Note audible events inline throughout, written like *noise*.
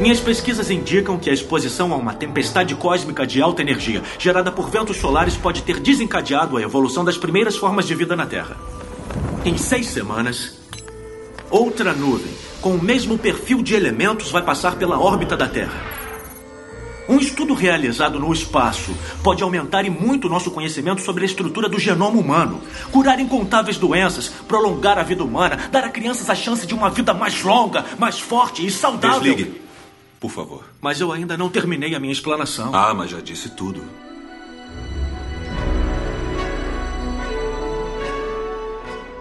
Minhas pesquisas indicam que a exposição a uma tempestade cósmica de alta energia, gerada por ventos solares, pode ter desencadeado a evolução das primeiras formas de vida na Terra. Em seis semanas, outra nuvem, com o mesmo perfil de elementos, vai passar pela órbita da Terra. Um estudo realizado no espaço pode aumentar e muito nosso conhecimento sobre a estrutura do genoma humano, curar incontáveis doenças, prolongar a vida humana, dar a crianças a chance de uma vida mais longa, mais forte e saudável. Desligue, por favor. Mas eu ainda não terminei a minha explanação. Ah, mas já disse tudo.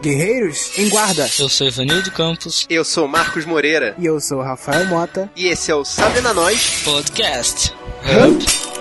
Guerreiros em Guarda. Eu sou Ivanildo Campos. Eu sou Marcos Moreira. E eu sou Rafael Mota. E esse é o Sabe na Nós Podcast. Hub.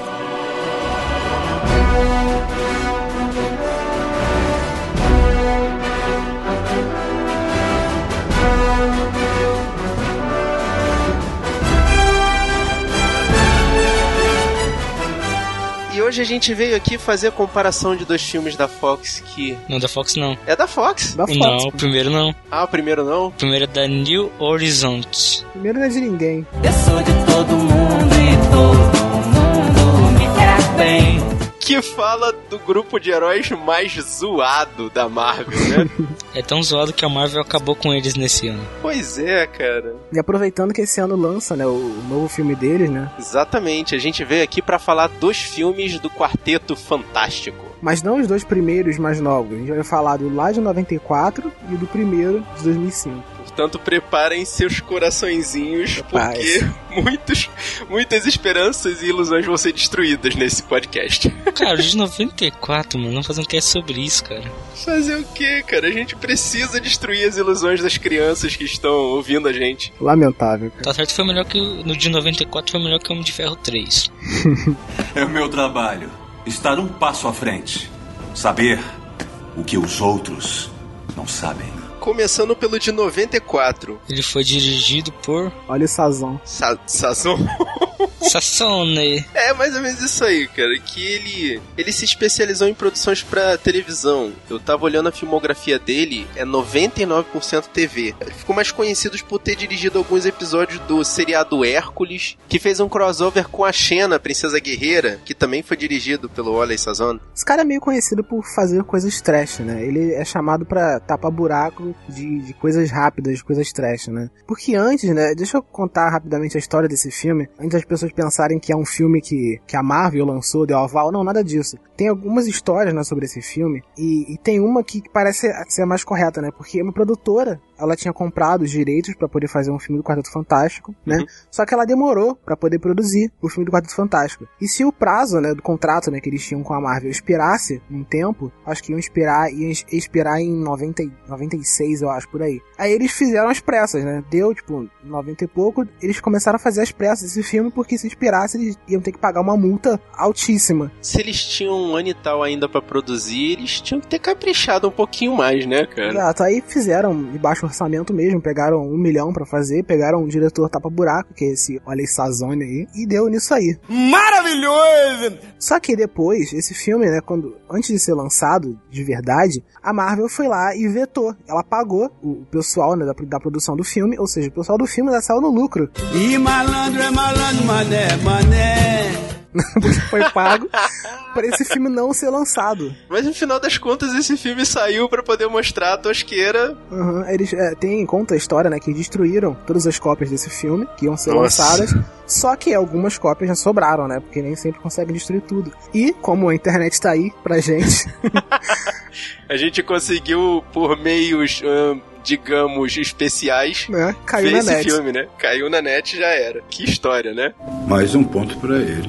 Hoje a gente veio aqui fazer a comparação de dois filmes da Fox que. Não, da Fox não. É da Fox? Da Fox. Não, o primeiro não. Ah, o primeiro não? O primeiro é da New Horizons. Primeiro não é de ninguém. Eu sou de todo mundo e todo mundo me quer bem. Que fala do grupo de heróis mais zoado da Marvel, né? *laughs* É tão zoado que a Marvel acabou com eles nesse ano. pois é, cara. E aproveitando que esse ano lança, né, o novo filme deles, né? Exatamente. A gente veio aqui pra falar dos filmes do Quarteto Fantástico. Mas não os dois primeiros mais novos. A gente vai falar do lá de 94 e do primeiro de 2005. Portanto, preparem seus coraçõezinhos, porque *laughs* muitos, muitas esperanças e ilusões vão ser destruídas nesse podcast. *laughs* Cara, de 94, mano. Vamos fazer um cast sobre isso, cara. Fazer o quê, cara? A gente precisa destruir as ilusões das crianças que estão ouvindo a gente. Lamentável, cara. Tá certo foi melhor que o. No de 94 foi melhor que o Homem de Ferro 3. *laughs* É o meu trabalho. Estar um passo à frente. Saber o que os outros não sabem. Começando pelo de 94. Ele foi dirigido por Olha o Sazon. Sa Sazon. *laughs* Sassone. É mais ou menos isso aí, cara. Que ele ele se especializou em produções pra televisão. Eu tava olhando a filmografia dele, é 99% TV. Ele ficou mais conhecido por ter dirigido alguns episódios do seriado Hércules, que fez um crossover com a Xena, Princesa Guerreira, que também foi dirigido pelo Oley Sazon. Esse cara é meio conhecido por fazer coisas trash, né? Ele é chamado pra tapar buraco de, de coisas rápidas, de coisas trash, né? Porque antes, né? Deixa eu contar rapidamente a história desse filme. Antes das pessoas pensarem que é um filme que, que a Marvel lançou, deu aval. Não, nada disso. Tem algumas histórias, né, sobre esse filme. E, e tem uma que parece ser a mais correta, né? Porque uma produtora, ela tinha comprado os direitos pra poder fazer um filme do Quarteto Fantástico, né? Uhum. Só que ela demorou pra poder produzir o filme do Quarteto Fantástico. E se o prazo, né, do contrato, né, que eles tinham com a Marvel expirasse um tempo, acho que iam expirar, iam expirar em 90, e- 96, eu acho, por aí. Aí eles fizeram as pressas, né? Deu, tipo, 90 e pouco, eles começaram a fazer as pressas desse filme, porque se expirasse, eles iam ter que pagar uma multa altíssima. Se eles tinham um ano e tal ainda pra produzir, eles tinham que ter caprichado um pouquinho mais, né, cara? Exato, aí fizeram de baixo orçamento mesmo, pegaram um milhão pra fazer, pegaram um diretor tapa-buraco, que é esse Olha Sazone aí, e deu nisso aí. Maravilhoso! Só que depois, esse filme, né, quando antes de ser lançado de verdade, a Marvel foi lá e vetou. Ela pagou o o pessoal né, da, da produção do filme, ou seja, o pessoal do filme já saiu no lucro, E malandro é malandro, mané, mané. Porque foi pago para esse filme não ser lançado. Mas no final das contas, esse filme saiu pra poder mostrar a tosqueira. Uhum, Eles é, têm em conta a história, né, que destruíram todas as cópias desse filme que iam ser Nossa. lançadas. Só que algumas cópias já sobraram, né? Porque nem sempre conseguem destruir tudo. E como a internet tá aí pra gente, *laughs* A gente conseguiu, por meios, digamos, especiais, né? Caiu ver na esse net. filme, né? Caiu na net e já era. Que história, né? Mais um ponto para ele.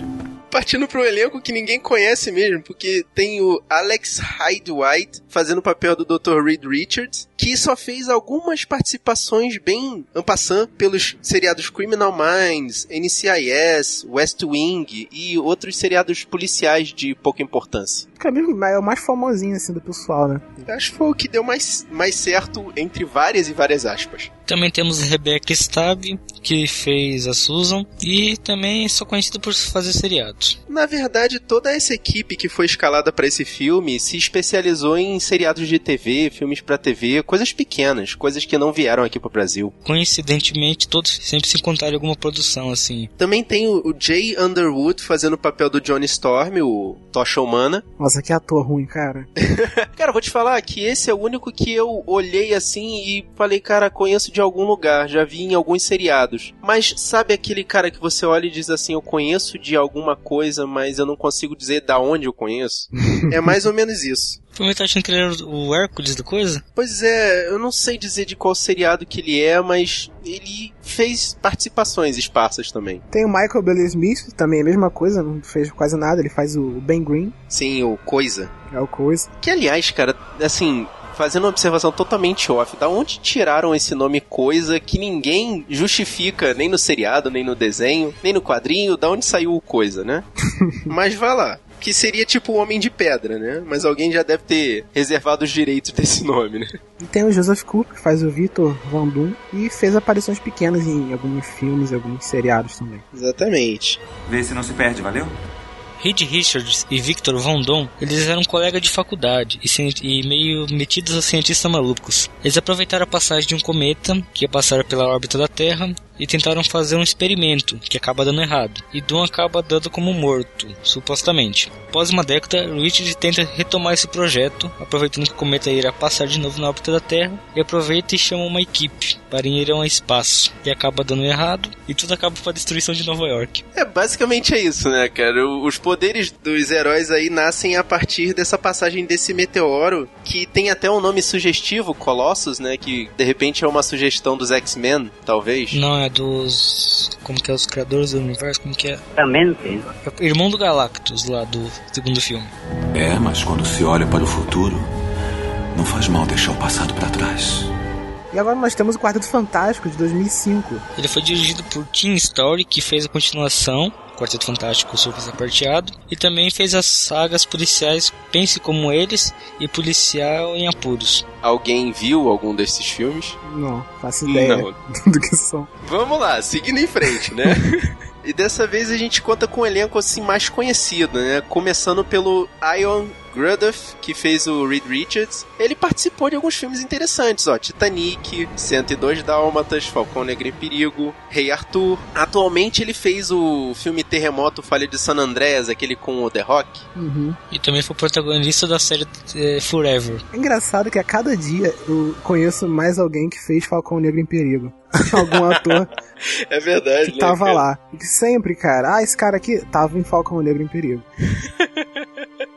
Partindo pro elenco que ninguém conhece mesmo, porque tem o Alex Hyde White fazendo o papel do Dr. Reed Richards, que só fez algumas participações bem ampassant pelos seriados Criminal Minds, NCIS, West Wing e outros seriados policiais de pouca importância. Que é mesmo- é o mais famosinho, assim, do pessoal, né? Acho que foi o que deu mais, mais certo entre várias e várias aspas. Também temos Rebecca Stab, que fez a Susan. E também sou conhecido por fazer seriados. Na verdade, toda essa equipe que foi escalada pra esse filme se especializou em seriados de TV, filmes pra TV, coisas pequenas, coisas que não vieram aqui pro Brasil. Coincidentemente, todos sempre se encontraram em alguma produção, assim. Também tem o, Jay Underwood fazendo o papel do Johnny Storm, o Tocha Humana. Nossa, que ator ruim, cara. *laughs* Cara, eu vou te falar que esse é o único que eu olhei assim e falei, cara, conheço de algum lugar, já vi em alguns seriados. Mas sabe aquele cara que você olha e diz assim, eu conheço de alguma coisa, mas eu não consigo dizer da onde eu conheço? *laughs* é mais ou menos isso. Foi tá achando que ele era o Hércules da coisa? Pois é, eu não sei dizer de qual seriado que ele é, mas ele fez participações esparsas também. Tem o Michael Billy Smith, também é a mesma coisa, não fez quase nada, ele faz o Ben Green, Sim, o Coisa. é o coisa. Que aliás, cara, assim, fazendo uma observação totalmente off, da onde tiraram esse nome coisa que ninguém justifica nem no seriado, nem no desenho, nem no quadrinho, da onde saiu o coisa, né? *laughs* Mas vá lá. Que seria tipo o Homem de Pedra, né? Mas alguém já deve ter reservado os direitos desse nome, né? E tem o Joseph Cooper, que faz o Victor Van Doom, e fez aparições pequenas em alguns filmes e alguns seriados também. Exatamente. Vê se não se perde, valeu? Reed Richards e Victor Von eles eram colegas de faculdade e, e meio metidos a cientistas malucos. Eles aproveitaram a passagem de um cometa que ia passar pela órbita da Terra e tentaram fazer um experimento que acaba dando errado. E Doom acaba dando como morto, supostamente. Após uma década, Richard tenta retomar esse projeto, aproveitando que o cometa irá passar de novo na órbita da Terra, e aproveita e chama uma equipe para ir ao espaço. E acaba dando errado, e tudo acaba com a destruição de Nova York. É, basicamente é isso, né, cara? Os poderes dos heróis aí nascem a partir dessa passagem desse meteoro, que tem até um nome sugestivo, Colossus, né? Que de repente é uma sugestão dos X-Men, talvez. Não, é dos. Como que é? Os criadores do universo? Como que é? Exatamente. É o Irmão do Galactus, lá do segundo filme. É, mas quando se olha para o futuro, não faz mal deixar o passado para trás. E agora nós temos o Quarteto Fantástico de 2005. Ele foi dirigido por Tim Story, que fez a continuação, Quarteto Fantástico Surfista Prateado, e também fez as sagas policiais Pense Como Eles e Policial em Apuros. Alguém viu algum desses filmes? Não, faço ideia Não. *laughs* do que são. Vamos lá, seguindo em frente, né? *laughs* e dessa vez a gente conta com um elenco assim mais conhecido, né? Começando pelo Ion Gruduff, que fez o Reed Richards. Ele participou de alguns filmes interessantes, ó. Titanic, 102 Dálmatas, Falcão Negro em Perigo, Rei Arthur. Atualmente ele fez o filme Terremoto Falha de San Andreas, aquele com o The Rock. Uhum. E também foi protagonista da série eh, Forever. É engraçado que a cada dia eu conheço mais alguém que fez Falcão Negro em Perigo. *laughs* Algum ator *laughs* É verdade, que tava lá. E que sempre, cara, ah, esse cara aqui tava em Falcão Negro em Perigo. *laughs*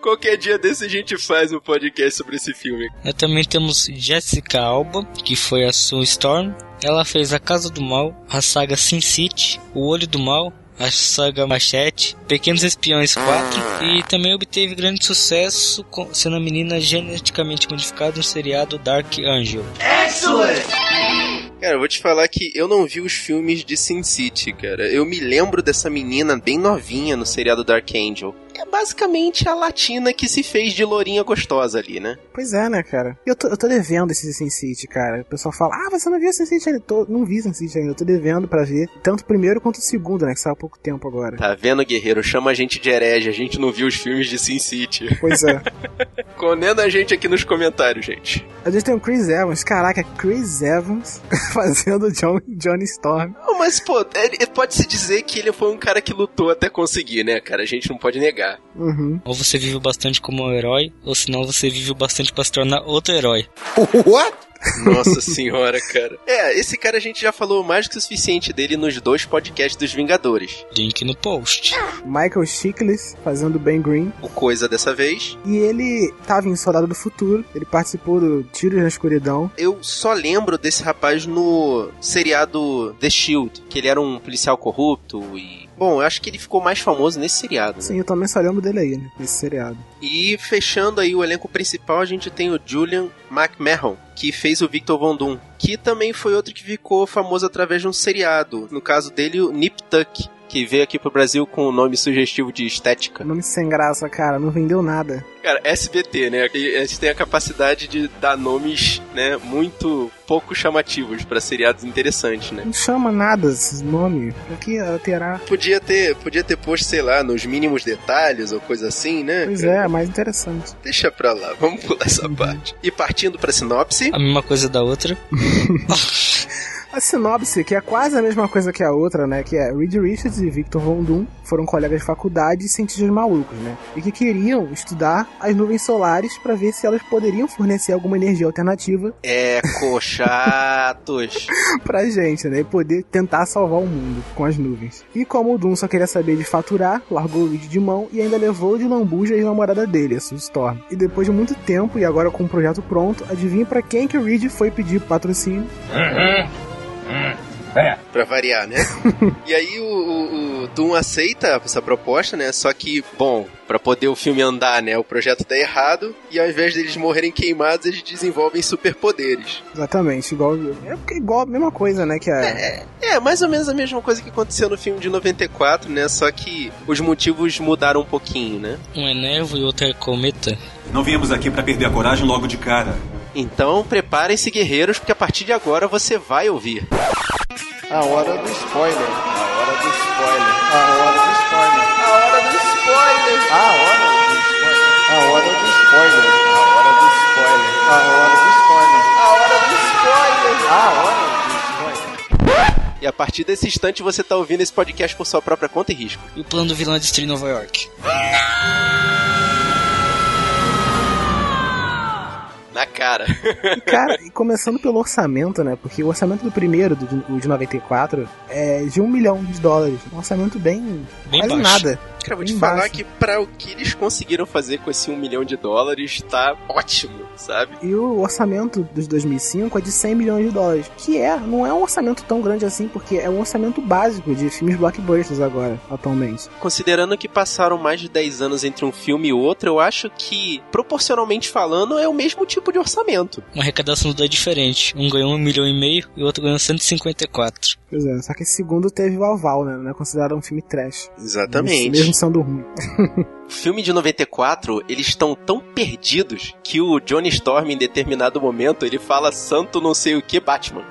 Qualquer dia desse a gente faz um podcast sobre esse filme. Nós também temos Jessica Alba, que foi a Sue Storm. Ela fez A Casa do Mal, a saga Sin City, O Olho do Mal, a saga Machete, Pequenos Espiões 4 e também obteve grande sucesso sendo a menina geneticamente modificada no seriado Dark Angel. Cara, eu vou te falar que eu não vi os filmes de Sin City, cara. Eu me lembro dessa menina bem novinha no seriado Dark Angel. É basicamente a latina que se fez de lourinha gostosa ali, né? Pois é, né, cara? Eu tô, eu tô devendo esse Sin City, cara. O pessoal fala, ah, você não viu Sin City ainda? Tô, não vi Sin City ainda, eu tô devendo pra ver. Tanto o primeiro quanto o segundo, né, que saiu há pouco tempo agora. Tá vendo, guerreiro? Chama a gente de herege, a gente não viu os filmes de Sin City. Pois é. *laughs* Condena a gente aqui nos comentários, gente. A gente tem o Chris Evans, caraca, Chris Evans *laughs* fazendo John, Johnny Storm. Não, mas, pô, pode-se dizer que ele foi um cara que lutou até conseguir, né, cara? A gente não pode negar. Uhum. Ou você vive bastante como um herói, ou senão você vive bastante para se tornar outro herói. *laughs* Nossa senhora, cara. É, esse cara a gente já falou mais do que o suficiente dele nos dois podcasts dos Vingadores. Link no post. Michael Chiklis fazendo Ben Green. O Coisa dessa vez. E ele tava em Soldado do Futuro, ele participou do Tiros na Escuridão. Eu só lembro desse rapaz no seriado The Shield, que ele era um policial corrupto e. Bom, eu acho que ele ficou mais famoso nesse seriado. né? Sim, eu também só lembro dele aí, né, nesse seriado. E fechando aí o elenco principal, a gente tem o Julian McMahon, que fez o Victor Von Doom, que também foi outro que ficou famoso através de um seriado. No caso dele, o Nip Tuck, que veio aqui pro Brasil com o nome sugestivo de Estética. Nome sem graça, cara, não vendeu nada. Cara, SBT, né? E Eles têm a capacidade de dar nomes, né, muito pouco chamativos pra seriados interessantes, né? Não chama nada esse nome. Pra que alterar? Podia ter, podia ter posto, sei lá, nos mínimos detalhes ou coisa assim, né? Pois é, mais interessante. Deixa pra lá, *laughs* vamos pular essa parte. E partindo pra sinopse, A mesma coisa da outra. *laughs* A sinopse, que é quase a mesma coisa que a outra, né? Que é Reed Richards e Victor Von Doom foram colegas de faculdade e cientistas malucos, né? E que queriam estudar as nuvens solares para ver se elas poderiam fornecer alguma energia alternativa ecochatos. *laughs* pra gente, né? E poder tentar salvar o mundo com as nuvens. E como o Doom só queria saber de faturar, largou o Reed de mão e ainda levou de lambuja a ex-namorada dele, a Sue Storm. E depois de muito tempo, e agora com o projeto pronto, adivinha pra quem que o Reed foi pedir patrocínio? Pra variar, né? *laughs* e aí o, o, o Doom aceita essa proposta, né? Só que, bom, pra poder o filme andar, né? O projeto tá errado e ao invés deles morrerem queimados, eles desenvolvem superpoderes. Exatamente, igual. É igual a mesma coisa, né? Que a, É, é, mais ou menos a mesma coisa que aconteceu no filme de 94, né? Só que os motivos mudaram um pouquinho, né? Um é névoa e outro é cometa. Não viemos aqui pra perder a coragem logo de cara. Então preparem-se, guerreiros, porque a partir de agora você vai ouvir. A hora do spoiler. A hora do spoiler. A hora do spoiler. A hora do spoiler! A hora do spoiler. A hora do spoiler. A hora do spoiler. A hora do spoiler! A hora do spoiler. E a partir desse instante você tá ouvindo esse podcast por sua própria conta e risco. E o plano do vilão é destruir Nova York. Cara. E, cara, e começando pelo orçamento, né? Porque o orçamento do primeiro, do, de- o de 94, é de um milhão de dólares. Um orçamento bem. Bem quase baixo. nada. Cara, vou te falar que pra o que eles conseguiram fazer com esse um milhão de dólares, tá ótimo, sabe? E o orçamento dos 2005 é de 100 milhões de dólares. Que é, não é um orçamento tão grande assim, porque é um orçamento básico de filmes blockbusters agora, atualmente. Considerando que passaram mais de 10 anos entre um filme e outro, eu acho que, proporcionalmente falando, é o mesmo tipo de orçamento. Uma arrecadação é diferente. Um ganhou um milhão e meio e o outro ganhou 154. Pois é, só que esse segundo teve o aval, né? Não é considerado um filme trash. Exatamente. Mesmo sendo ruim. *laughs* Filme de 94, eles estão tão perdidos que o Johnny Storm, em determinado momento, ele fala santo não sei o que Batman.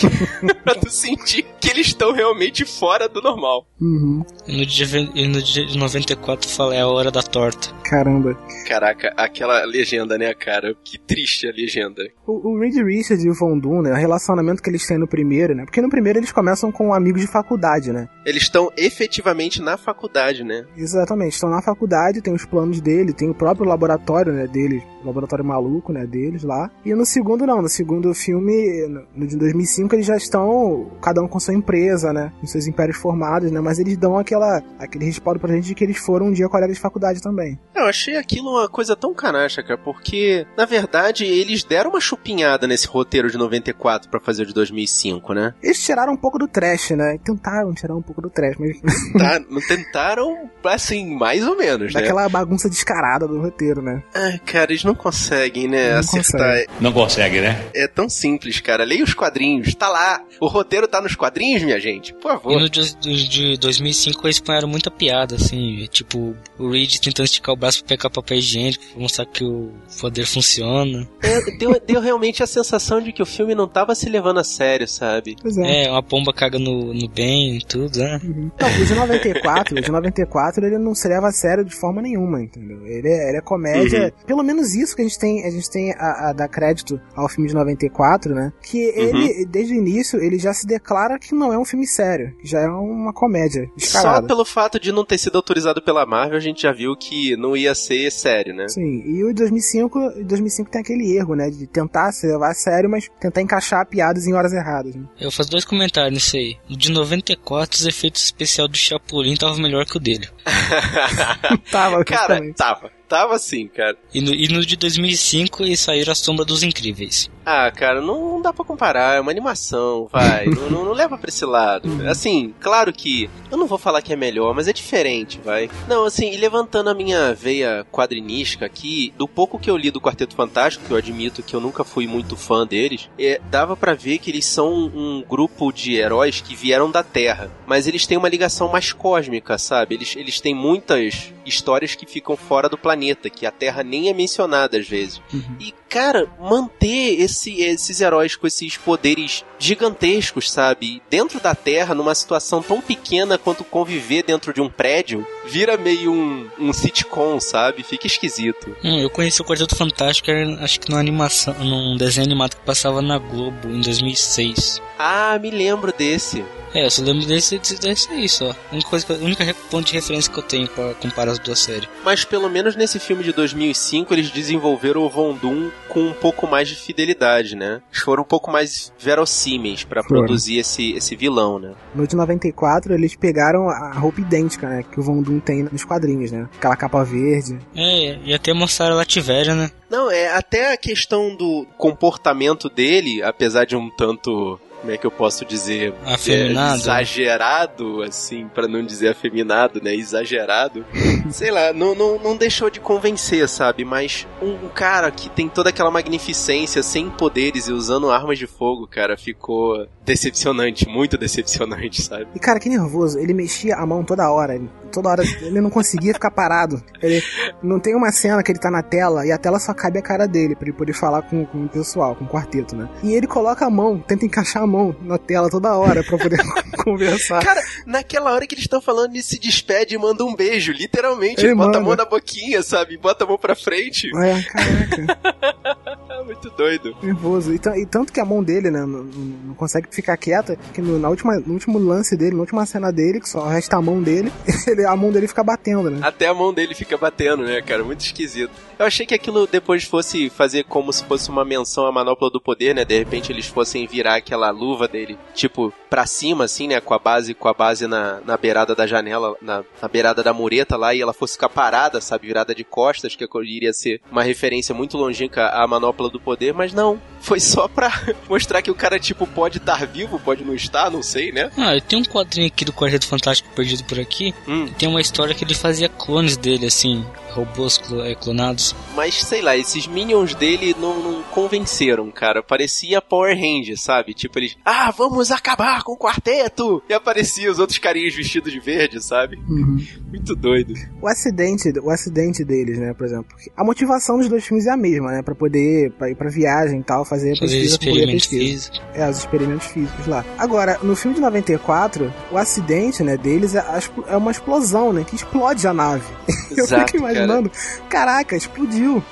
*laughs* pra tu sentir que eles estão realmente fora do normal. Uhum. E no dia, e no dia de 94 fala é a hora da torta. Caramba. Caraca, aquela legenda, né, cara? Que triste a legenda. O, o Reed Richards e o Von Doom, né? O relacionamento que eles têm no primeiro, né? Porque no primeiro eles começam com amigos de faculdade, né? Eles estão efetivamente na faculdade, né? Exatamente, estão na faculdade, tem os planos dele, tem o próprio laboratório, né, deles, o laboratório maluco, né, deles lá. E no segundo não, no segundo filme, no, no de 2005, eles já estão, cada um com sua empresa, né, com seus impérios formados, né, mas eles dão aquela, aquele respaldo pra gente de que eles foram um dia colegas de faculdade também. Eu achei aquilo uma coisa tão canacha, cara, porque, na verdade, eles deram uma chupinhada nesse roteiro de 94 pra fazer o de 2005, né? Eles tiraram um pouco do trash, né, tentaram tirar um pouco do trash, mas *laughs* Tá, não tentaram, assim, mais ou menos, né? daquela bagunça descarada do roteiro, né. Ai, cara, eles não conseguem, né, Não acertar. Não consegue, né? É tão simples, cara. Leia os quadrinhos, tá lá. O roteiro tá nos quadrinhos, minha gente. Por E favor. no de, de- de 2005 eles põeram muita piada, assim. Tipo, o Reed tentando esticar o braço pra pegar papel higiênico, pra mostrar que o poder funciona. É, deu, deu realmente a sensação de que o filme não tava se levando a sério, sabe? Pois é. É, uma pomba caga no, no bem e tudo, né? Uhum. Não, o de 94, o de 94 ele não se leva a sério de forma nenhuma, entendeu? Ele é, ele é comédia. Pelo menos isso que a gente tem, a gente tem a, a dar crédito ao filme de 94, né? Que ele, desde o início, ele já se declara que não é um filme sério, que já é uma comédia Só descarada. pelo fato de não ter sido autorizado pela Marvel, a gente já viu que não ia ser sério, né? Sim, e o de 2005, o de 2005 tem aquele erro, né? De tentar se levar a sério, mas tentar encaixar piadas em horas erradas. Né? Eu faço dois comentários nisso aí. No de 94, os efeitos especiais do Chapolin estavam melhor que o dele. *laughs* Tava, cara, tava. Tava sim, cara. E no, e no de 2005, eles saíram a sombra dos incríveis. Ah, cara, não, não dá pra comparar, é uma animação, vai. não, *laughs* não, não leva pra esse lado. Assim, claro que. Eu não vou falar que é melhor, mas é diferente, vai. Não, assim, e levantando a minha veia quadrinística aqui, do pouco que eu li do Quarteto Fantástico, que eu admito que eu nunca fui muito fã deles, é, dava pra ver que eles são um grupo de heróis que vieram da Terra. Mas eles têm uma ligação mais cósmica, sabe? Eles, eles têm muitas histórias que ficam fora do planeta, que a Terra nem é mencionada às vezes. E, cara, manter esse, esses heróis com esses poderes gigantescos, sabe? Dentro da Terra, numa situação tão pequena quanto conviver dentro de um prédio, vira meio um, um sitcom, sabe? Fica esquisito. Hum, eu conheci o Quarteto Fantástico, acho que numa animação, num desenho animado que passava na Globo em 2006. Ah, me lembro desse. É, eu só lembro desse, desse, desse aí só. A única, coisa a única ponto de referência que eu tenho pra comparar as duas séries. Mas pelo menos nesse filme de 2005 eles desenvolveram o Von Doom com um pouco mais de fidelidade, né? Eles foram um pouco mais verossímeis pra Foram. produzir esse, esse vilão, né? No de 94, eles pegaram a roupa idêntica, né? Que o Von Doom tem nos quadrinhos, né? Aquela capa verde. É, e até mostraram a Lativéria, né? Não, é até a questão do comportamento dele, apesar de um tanto. Como é que eu posso dizer? Afeminado. É, exagerado, assim, pra não dizer afeminado, né? Exagerado. Sei lá, não, não, não deixou de convencer, sabe? Mas um, cara que tem toda aquela magnificência, sem poderes e usando armas de fogo, cara, ficou decepcionante, muito decepcionante, sabe? E cara, que nervoso. Ele mexia a mão toda hora. Ele, toda hora ele não conseguia ficar parado. Ele não tem uma cena que ele tá na tela e a tela só cabe a cara dele pra ele poder falar com, com o pessoal, com o quarteto, né? E ele coloca a mão, tenta encaixar a mão na tela toda hora pra poder *laughs* conversar. Cara, naquela hora que eles estão falando, ele se despede e manda um beijo, literalmente. Ele Ele bota a manda. mão na boquinha, sabe? Bota a mão pra frente. É, caraca, *laughs* muito doido. nervoso. E, e tanto que a mão dele, né, não, não- não consegue ficar quieta, que no, na última, no último lance dele, na última cena dele, que só resta a mão dele, *laughs* ele, a mão dele fica batendo, né? Até a mão dele fica batendo, né, cara? Muito esquisito. Eu achei que aquilo depois fosse fazer como se fosse uma menção à manopla do poder, né? De repente eles fossem virar aquela luva dele, tipo, pra cima, assim, né? Com a base, com a base na, na beirada da janela, na, na beirada da mureta lá, e ela fosse ficar parada, sabe? Virada de costas, que iria ser uma referência muito longínqua à manopla do poder, mas não. Foi só pra *laughs* mostrar que o cara, tipo, pode estar vivo, pode não estar, não sei, né? Ah, eu tenho um quadrinho aqui do Quarteto Fantástico perdido por aqui. Hum. Tem uma história que ele fazia clones dele, assim, robôs é, clonados. Mas sei lá, esses minions dele não, não convenceram, cara. Parecia Power Ranger, sabe? Tipo, eles, ah, vamos acabar com o quarteto! E aparecia os outros carinhas vestidos de verde, sabe? Uhum. Muito doido. O acidente, o acidente deles, né, por exemplo. A motivação dos dois filmes é a mesma, né, Pra poder pra ir pra viagem e tal, fazer, Fazer pesquisa, concluir a pesquisa. É, os experimentos físicos lá. Agora, no filme de 94, o acidente, né, deles é, a é uma explosão, né, que explode a nave. *laughs* Eu Exato, fico imaginando, caraca, explodiu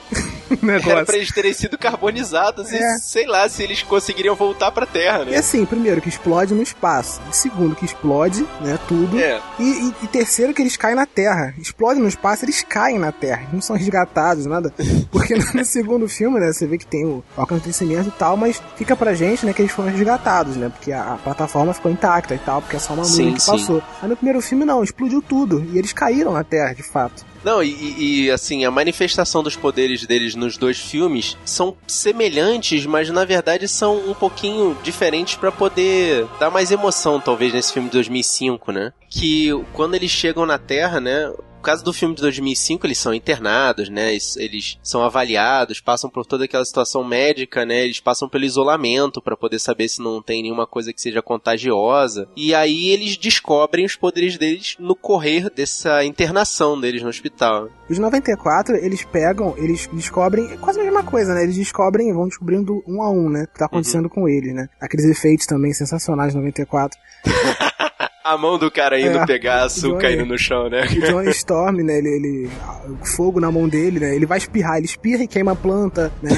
o *laughs* Era negócio. pra eles terem sido carbonizados É. e sei lá se eles conseguiriam voltar pra Terra, E né? assim, primeiro, que explode no espaço. Segundo, que explode, né, tudo. É. E, e- e terceiro, que eles caem na Terra. Explode no espaço, eles caem na Terra. Não são resgatados, nada. *laughs* Porque no, segundo filme, né, você vê que tem o acontecimento e tal, mas fica pra gente, né, que eles foram resgatados, né? Porque a, a plataforma ficou intacta e tal, porque é só uma nuvem que sim. passou. Mas no primeiro filme, não, explodiu tudo. E eles caíram na Terra, de fato. Não, e, e- assim, a manifestação dos poderes deles nos dois filmes são semelhantes, mas na verdade são um pouquinho diferentes pra poder dar mais emoção, talvez, nesse filme de 2005, né? Que quando eles chegam na Terra, né? No caso do filme de 2005, eles são internados, né? Eles, eles são avaliados, passam por toda aquela situação médica, né? Eles passam pelo isolamento pra poder saber se não tem nenhuma coisa que seja contagiosa. E aí eles descobrem os poderes deles no correr dessa internação deles no hospital. Os 94, eles pegam, eles descobrem é quase a mesma coisa, né? Eles descobrem, vão descobrindo um a um, né? O que tá acontecendo com eles, né? Aqueles efeitos também sensacionais de 94. *laughs* A mão do cara indo É, pegar açúcar Johnny. indo no chão, né? O Johnny *laughs* Storm, né? Ele, ele. o Fogo na mão dele, né? Ele vai espirrar, ele espirra e queima a planta, né?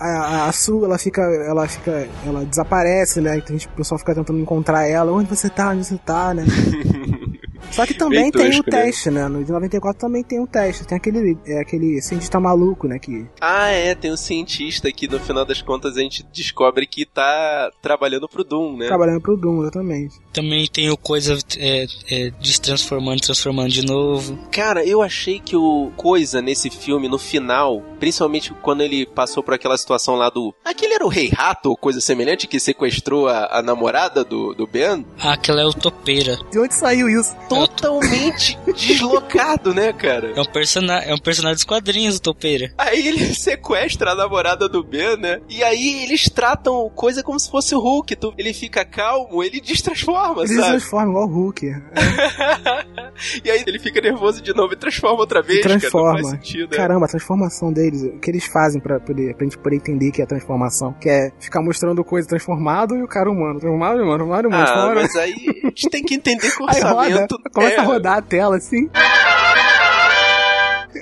A, a, a Sue, ela fica. Ela fica. Ela desaparece, né? Então a gente- o pessoal fica tentando encontrar ela. Onde você tá? Onde você tá, né? *laughs* Só que também tem o né? teste, né? No de 94 também tem um teste. Tem aquele, é, aquele cientista maluco, né? Que Ah, é, tem um cientista que no final das contas a gente descobre que tá trabalhando pro Doom, né? trabalhando pro Doom, exatamente. Também tem o coisa é, é, destransformando, transformando de novo. Cara, eu achei que o Coisa nesse filme, no final, principalmente quando ele passou por aquela situação lá do. Aquele era o Rei Rato ou coisa semelhante que sequestrou a, a namorada do, do Ben? Ah, aquela é o topeira. De onde saiu isso? Totalmente *laughs* deslocado, né, cara? É um, persona é um personagem dos quadrinhos, o topeira. Aí ele *laughs* sequestra a namorada do Ben, né? E aí eles tratam o coisa como se fosse o Hulk. Tu- ele fica calmo, ele destransforma, Ele se sabe? transforma igual o Hulk. *laughs* e aí ele fica nervoso de novo e transforma outra vez, E transforma. cara. Não faz sentido, né? Caramba, a transformação deles, o que eles fazem pra, poder, pra gente poder entender que é a transformação. Que é ficar mostrando coisa transformado e o cara humano. Transformado, humano, humano, humano. Ah, mas aí a gente tem que entender que o orçamento. Começa é, a rodar a tela assim.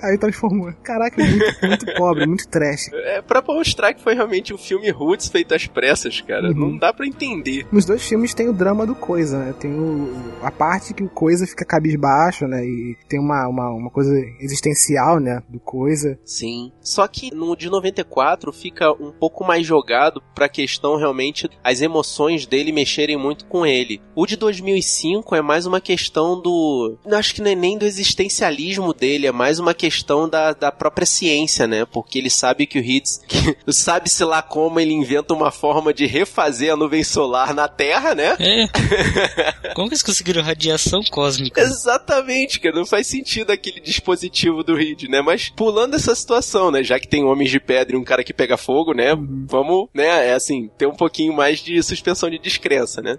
Aí transformou. Caraca, é muito, muito pobre, muito trash. É pra mostrar que foi realmente um filme roots feito às pressas, cara. Uhum. Não dá pra entender. Nos dois filmes tem o drama do Coisa, né? Tem o, a parte que o Coisa fica cabisbaixo, né? E tem uma, uma, uma coisa existencial, né? Do Coisa. Sim. Só que no de 94 fica um pouco mais jogado pra questão realmente as emoções dele mexerem muito com ele. O de 2005 é mais uma questão do. Acho que não é nem do existencialismo dele, é mais uma questão da, da própria ciência, né? Porque ele sabe que o que- *laughs* Sabe-se lá como ele inventa uma forma de refazer a nuvem solar na Terra, né? É. *laughs* Como que eles conseguiram radiação cósmica? Exatamente, cara. Não faz sentido aquele dispositivo do Reed, né? Mas pulando essa situação, né? Já que tem homens de pedra e um cara que pega fogo, né? Vamos, né? É assim, ter um pouquinho mais de suspensão de descrença, né?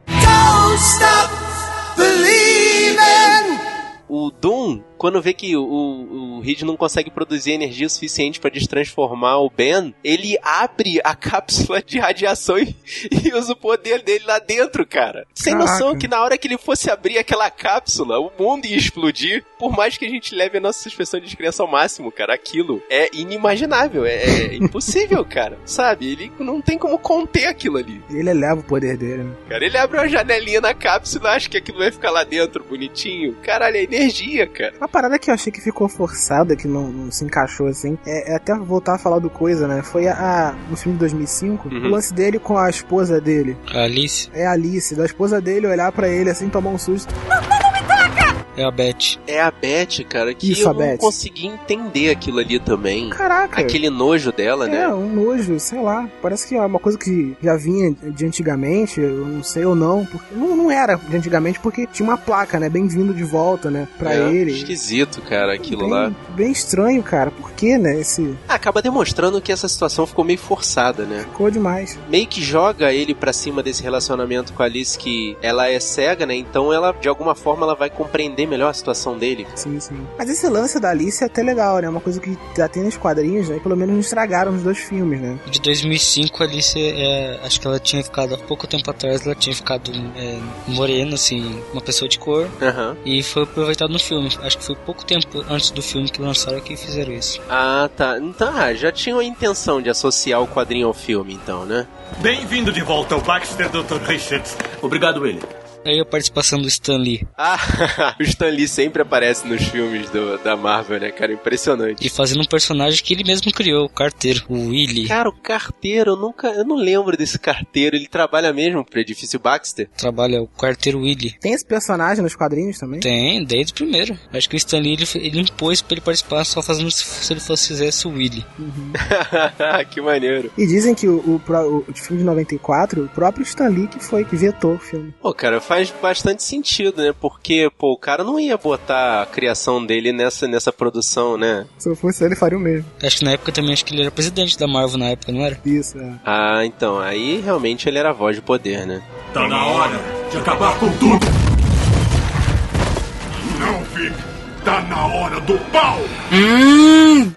O Doom, quando vê que o, o Reed não consegue produzir energia suficiente pra destransformar o Ben, ele abre a *laughs* cápsula de radiação e, e usa o poder dele lá dentro, cara. Sem Caraca. noção que na hora que ele fosse abrir aquela cápsula, o mundo ia explodir. Por mais que a gente leve a nossa suspensão de descrença ao máximo, cara, aquilo é inimaginável, é, é *laughs* impossível, cara. Sabe? Ele não tem como conter aquilo ali. Ele eleva o poder dele, né? Cara, ele abre uma janelinha na cápsula, acha que aquilo vai ficar lá dentro bonitinho. Caralho, é energia, cara. Uma parada que eu achei que ficou forçada, que não, não se encaixou assim, é, é até voltar a falar do Coisa, né? Foi a, a- no filme de 2005, Uhum. o lance dele com a esposa dele. A Alice É a Alice, da esposa dele olhar pra ele assim, tomar um susto. É a Beth. É a Beth, cara, que Isso, eu a não Beth. consegui entender aquilo ali também. Caraca! Aquele nojo dela, É, né? um nojo, sei lá. Parece que é uma coisa que já vinha de antigamente, eu não sei ou não. Porque, não, não era de antigamente, porque tinha uma placa, né? Bem-vindo de volta, né? Pra É, ele. Esquisito, cara, aquilo bem, lá. Bem estranho, cara. Por que, né? Esse. Ah, Acaba demonstrando que essa situação ficou meio forçada, né? Ficou demais. Meio que joga ele pra cima desse relacionamento com a Alice que ela é cega, né? Então ela, de alguma forma, ela vai compreender melhor a situação dele. Sim, sim. Mas esse lance da Alice é até legal, né? Uma coisa que já tem nos quadrinhos, né? Pelo menos não estragaram nos dois filmes, né? De 2005, a Alice, é, acho que ela tinha ficado, há pouco tempo atrás, ela tinha ficado é, morena, assim, uma pessoa de cor. Aham. E foi aproveitado no filme. Acho que foi pouco tempo antes do filme que lançaram que fizeram isso. Ah, tá. Então, ah, já tinham a intenção de associar o quadrinho ao filme, então, né? Bem-vindo de volta ao Baxter, Dr. Richards. Obrigado, Willie. Aí a participação do Stan Lee. Ah, *laughs* o Stan Lee sempre aparece nos filmes do- da Marvel, né, cara? Impressionante. E fazendo um personagem que ele mesmo criou, o carteiro, o Willy. Cara, o carteiro, eu nunca. Eu não lembro desse carteiro. Ele trabalha mesmo pro edifício Baxter. Trabalha o carteiro Willy. Tem esse personagem nos quadrinhos também? Tem, desde o primeiro. Acho que o Stan Lee ele, ele impôs pra ele participar só fazendo se, se ele fosse fizesse o Willy. *laughs* que maneiro. E dizem que o, o, pro- o filme de 94, o próprio Stan Lee que foi que vetou o filme. Pô, cara, faz bastante sentido, né? Porque, pô, o cara não ia botar a criação dele nessa, nessa produção, né? Se eu fosse ele, faria o mesmo. Acho que na época também, acho que ele era presidente da Marvel na época, não era? Isso, é. Ah, então, aí realmente ele era a voz de poder, né? Tá na hora de acabar com tudo. Não, Vic. Tá na hora do pau!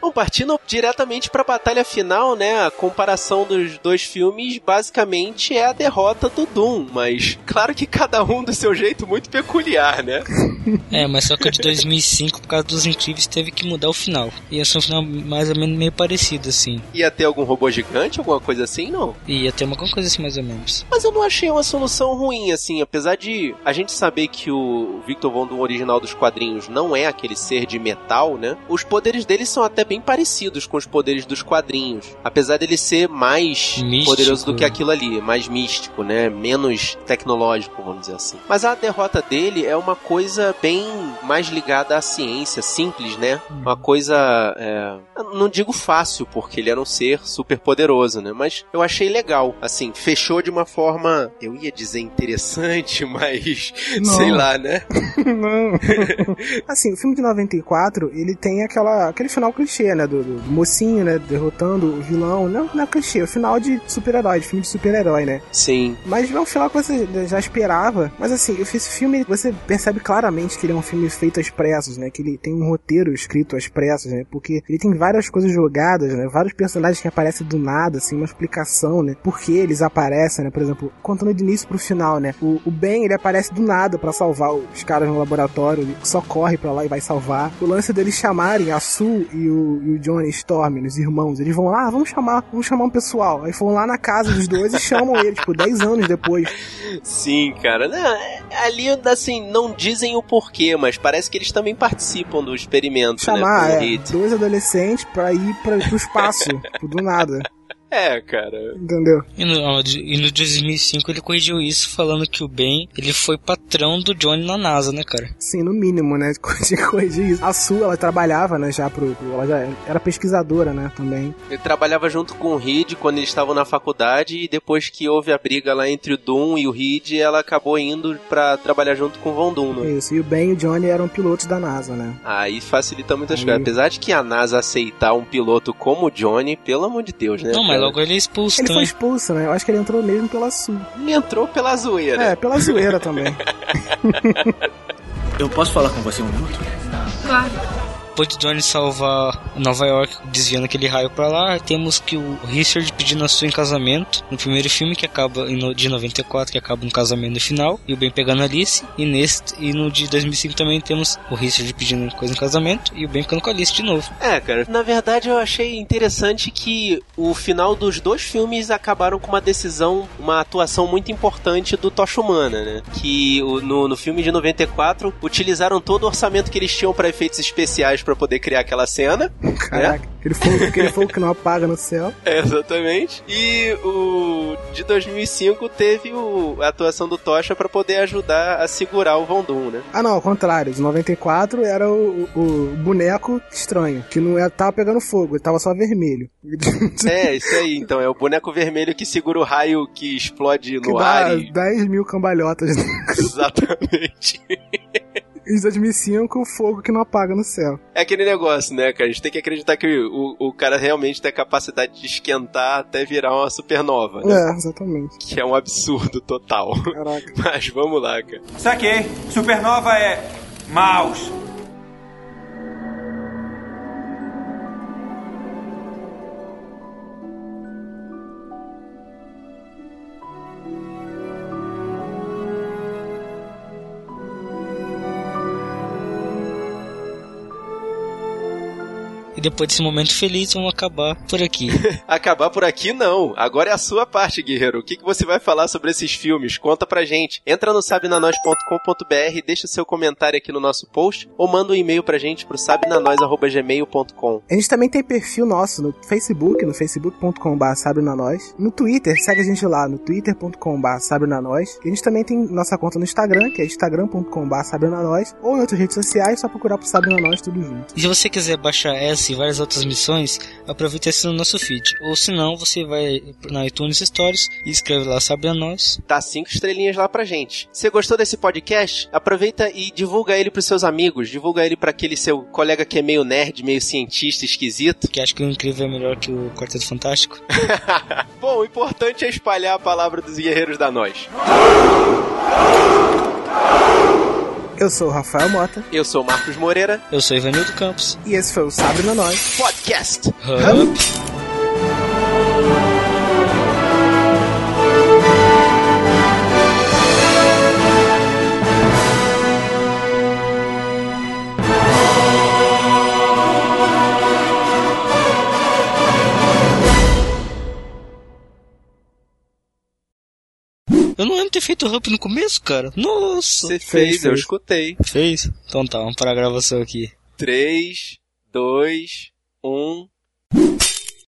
Bom, partindo diretamente pra batalha final, né? A comparação dos dois filmes basicamente é a derrota do Doom, mas claro que cada um do seu jeito muito peculiar, né? *laughs* É, mas só que de 2005, por causa dos incríveis, teve que mudar o final. Ia ser um final mais ou menos meio parecido, assim. Ia ter algum robô gigante, alguma coisa assim, não? Ia ter uma coisa assim, mais ou menos. Mas eu não achei uma solução ruim, assim, apesar de a gente saber que o Victor Von Doom original dos quadrinhos não é aquele ser de metal, né? Os poderes dele são até bem parecidos com os poderes dos quadrinhos. Apesar dele ser mais Místico. poderoso do que aquilo ali, mais místico, né? Menos tecnológico, vamos dizer assim. Mas a derrota dele é uma coisa bem mais ligada à ciência, simples, né? Uma coisa, é, eu não digo fácil, porque ele era um ser super poderoso, né? Mas eu achei legal, assim, fechou de uma forma, eu ia dizer interessante, *laughs* mas Não. sei lá, né? *laughs* Não. *laughs* assim, o filme de 94, ele tem aquela, aquele final clichê, né? Do, do- mocinho, né? Derrotando o vilão. Não, não é clichê, é o final de super-herói, de filme de super-herói, né? Sim. Mas é um final que você já esperava. Mas assim, esse filme, você percebe claramente que ele é um filme feito às pressas, né? Que ele tem um roteiro escrito às pressas, né? Porque ele tem várias coisas jogadas, né? Vários personagens que aparecem do nada, assim, uma explicação, né? Por que eles aparecem, né? Por exemplo, contando de início pro final, né? O, o Ben, ele aparece do nada pra salvar os caras no laboratório, ele só corre pra lá e vai salvar. O lance deles chamarem a Sue e o, e o Johnny Storm, os irmãos, eles vão lá, ah, vamos chamar, vamos chamar um pessoal. Aí vão lá na casa dos dois e chamam eles, tipo, 10 anos depois. Sim, cara. Não, é- ali, assim, não dizem o porquê, mas parece que eles também participam do experimento, chamar né? com o é, dois adolescentes pra ir pra, pro espaço, *laughs* do nada, É, cara. entendeu? E no, ó, de- e no 2005 ele corrigiu isso, falando que o Ben, ele foi patrão do Johnny na NASA, né, cara? Sim, no mínimo, né? *laughs* Corrigir isso. A Su, ela trabalhava, né, já pro, Ela já era pesquisadora, né, também. Ele trabalhava junto com o Reed quando eles estavam na faculdade e depois que houve a briga lá entre o Doom e o Reed, ela acabou indo pra trabalhar junto com o Von Doom, né? Isso. E o Ben e o Johnny eram pilotos da NASA, né? Aí facilita muitas Aí. coisas. Apesar de que a NASA aceitar um piloto como o Johnny, pelo amor de Deus, né? Não, mas? Logo ele é expulso Ele foi também. expulso, né? Eu acho que ele entrou mesmo pela Su. Ele entrou pela zoeira. É, pela zoeira também. *laughs* Eu posso falar com você um minuto? Claro. Depois de Johnny salvar Nova York, desviando aquele raio pra lá, temos que o Richard pedindo a sua em casamento no primeiro filme, que acaba de 94, que acaba no casamento no final, e o Ben pegando Alice, e neste, e no de 2005 também temos o Richard pedindo coisa em casamento, e o Ben ficando com Alice de novo. É, cara, na verdade eu achei interessante que o final dos dois filmes acabaram com uma decisão, uma atuação muito importante do Tocha Humana, né? Que no, no filme de 94 utilizaram todo o orçamento que eles tinham para efeitos especiais para poder criar aquele cena. Caraca, aquele fogo, aquele fogo que não apaga no céu. *laughs* É, exatamente. E o de 2005 teve o, a atuação do Tocha para poder ajudar a segurar o Von Doom, né? Ah, não, ao contrário. De 94 era o, o, o boneco estranho, que não era, tava pegando fogo, ele tava só vermelho. *laughs* É, isso aí. Então é o boneco vermelho que segura o raio que explode que no dá ar. E... 10 mil cambalhotas. *laughs* Exatamente. E de 2005, o fogo que não apaga no céu. É aquele negócio, né, cara? A gente tem que acreditar que o, o cara realmente tem a capacidade de esquentar até virar uma supernova, né? É, exatamente. Que é um absurdo total. Caraca. *laughs* Mas vamos lá, cara. Saquei. Supernova é mouse. Depois desse momento feliz, vamos acabar por aqui. *laughs* Acabar por aqui, não. Agora é a sua parte, guerreiro. O que, que você vai falar sobre esses filmes? Conta pra gente. Entra no sabinanois.com.br, deixa seu comentário aqui no nosso post ou manda um e-mail pra gente pro sabinanois.gmail.com. A gente também tem perfil nosso no Facebook, no facebook.com.br sabrenanois. No Twitter, segue a gente lá no twitter.com.br sabrenanois. E a gente também tem nossa conta no Instagram, que é instagram.com.br sabrenanois. Ou em outras redes sociais, só procurar por Sabrenanois tudo junto. E se você quiser baixar essa e várias outras missões, aproveita esse no nosso feed. Ou se não, você vai na iTunes Stories e escreve lá Sabe a Nós. Dá cinco estrelinhas lá pra gente. Se gostou desse podcast, aproveita e divulga ele pros seus amigos. Divulga ele pra aquele seu colega que é meio nerd, meio cientista, esquisito. Que acha que o incrível é melhor que o Quarteto Fantástico. *laughs* Bom, o importante é espalhar a palavra dos guerreiros da nós. *laughs* Eu sou o Rafael Mota Eu sou o Marcos Moreira, Eu sou Ivanildo Campos. e esse foi o Sabre na Nós. podcast. Hub. Eu não lembro de ter feito Hub no começo, cara. Nossa. Você Fez, fez, eu escutei. Fez? Então tá, vamos para a gravação aqui. 3, 2, 1.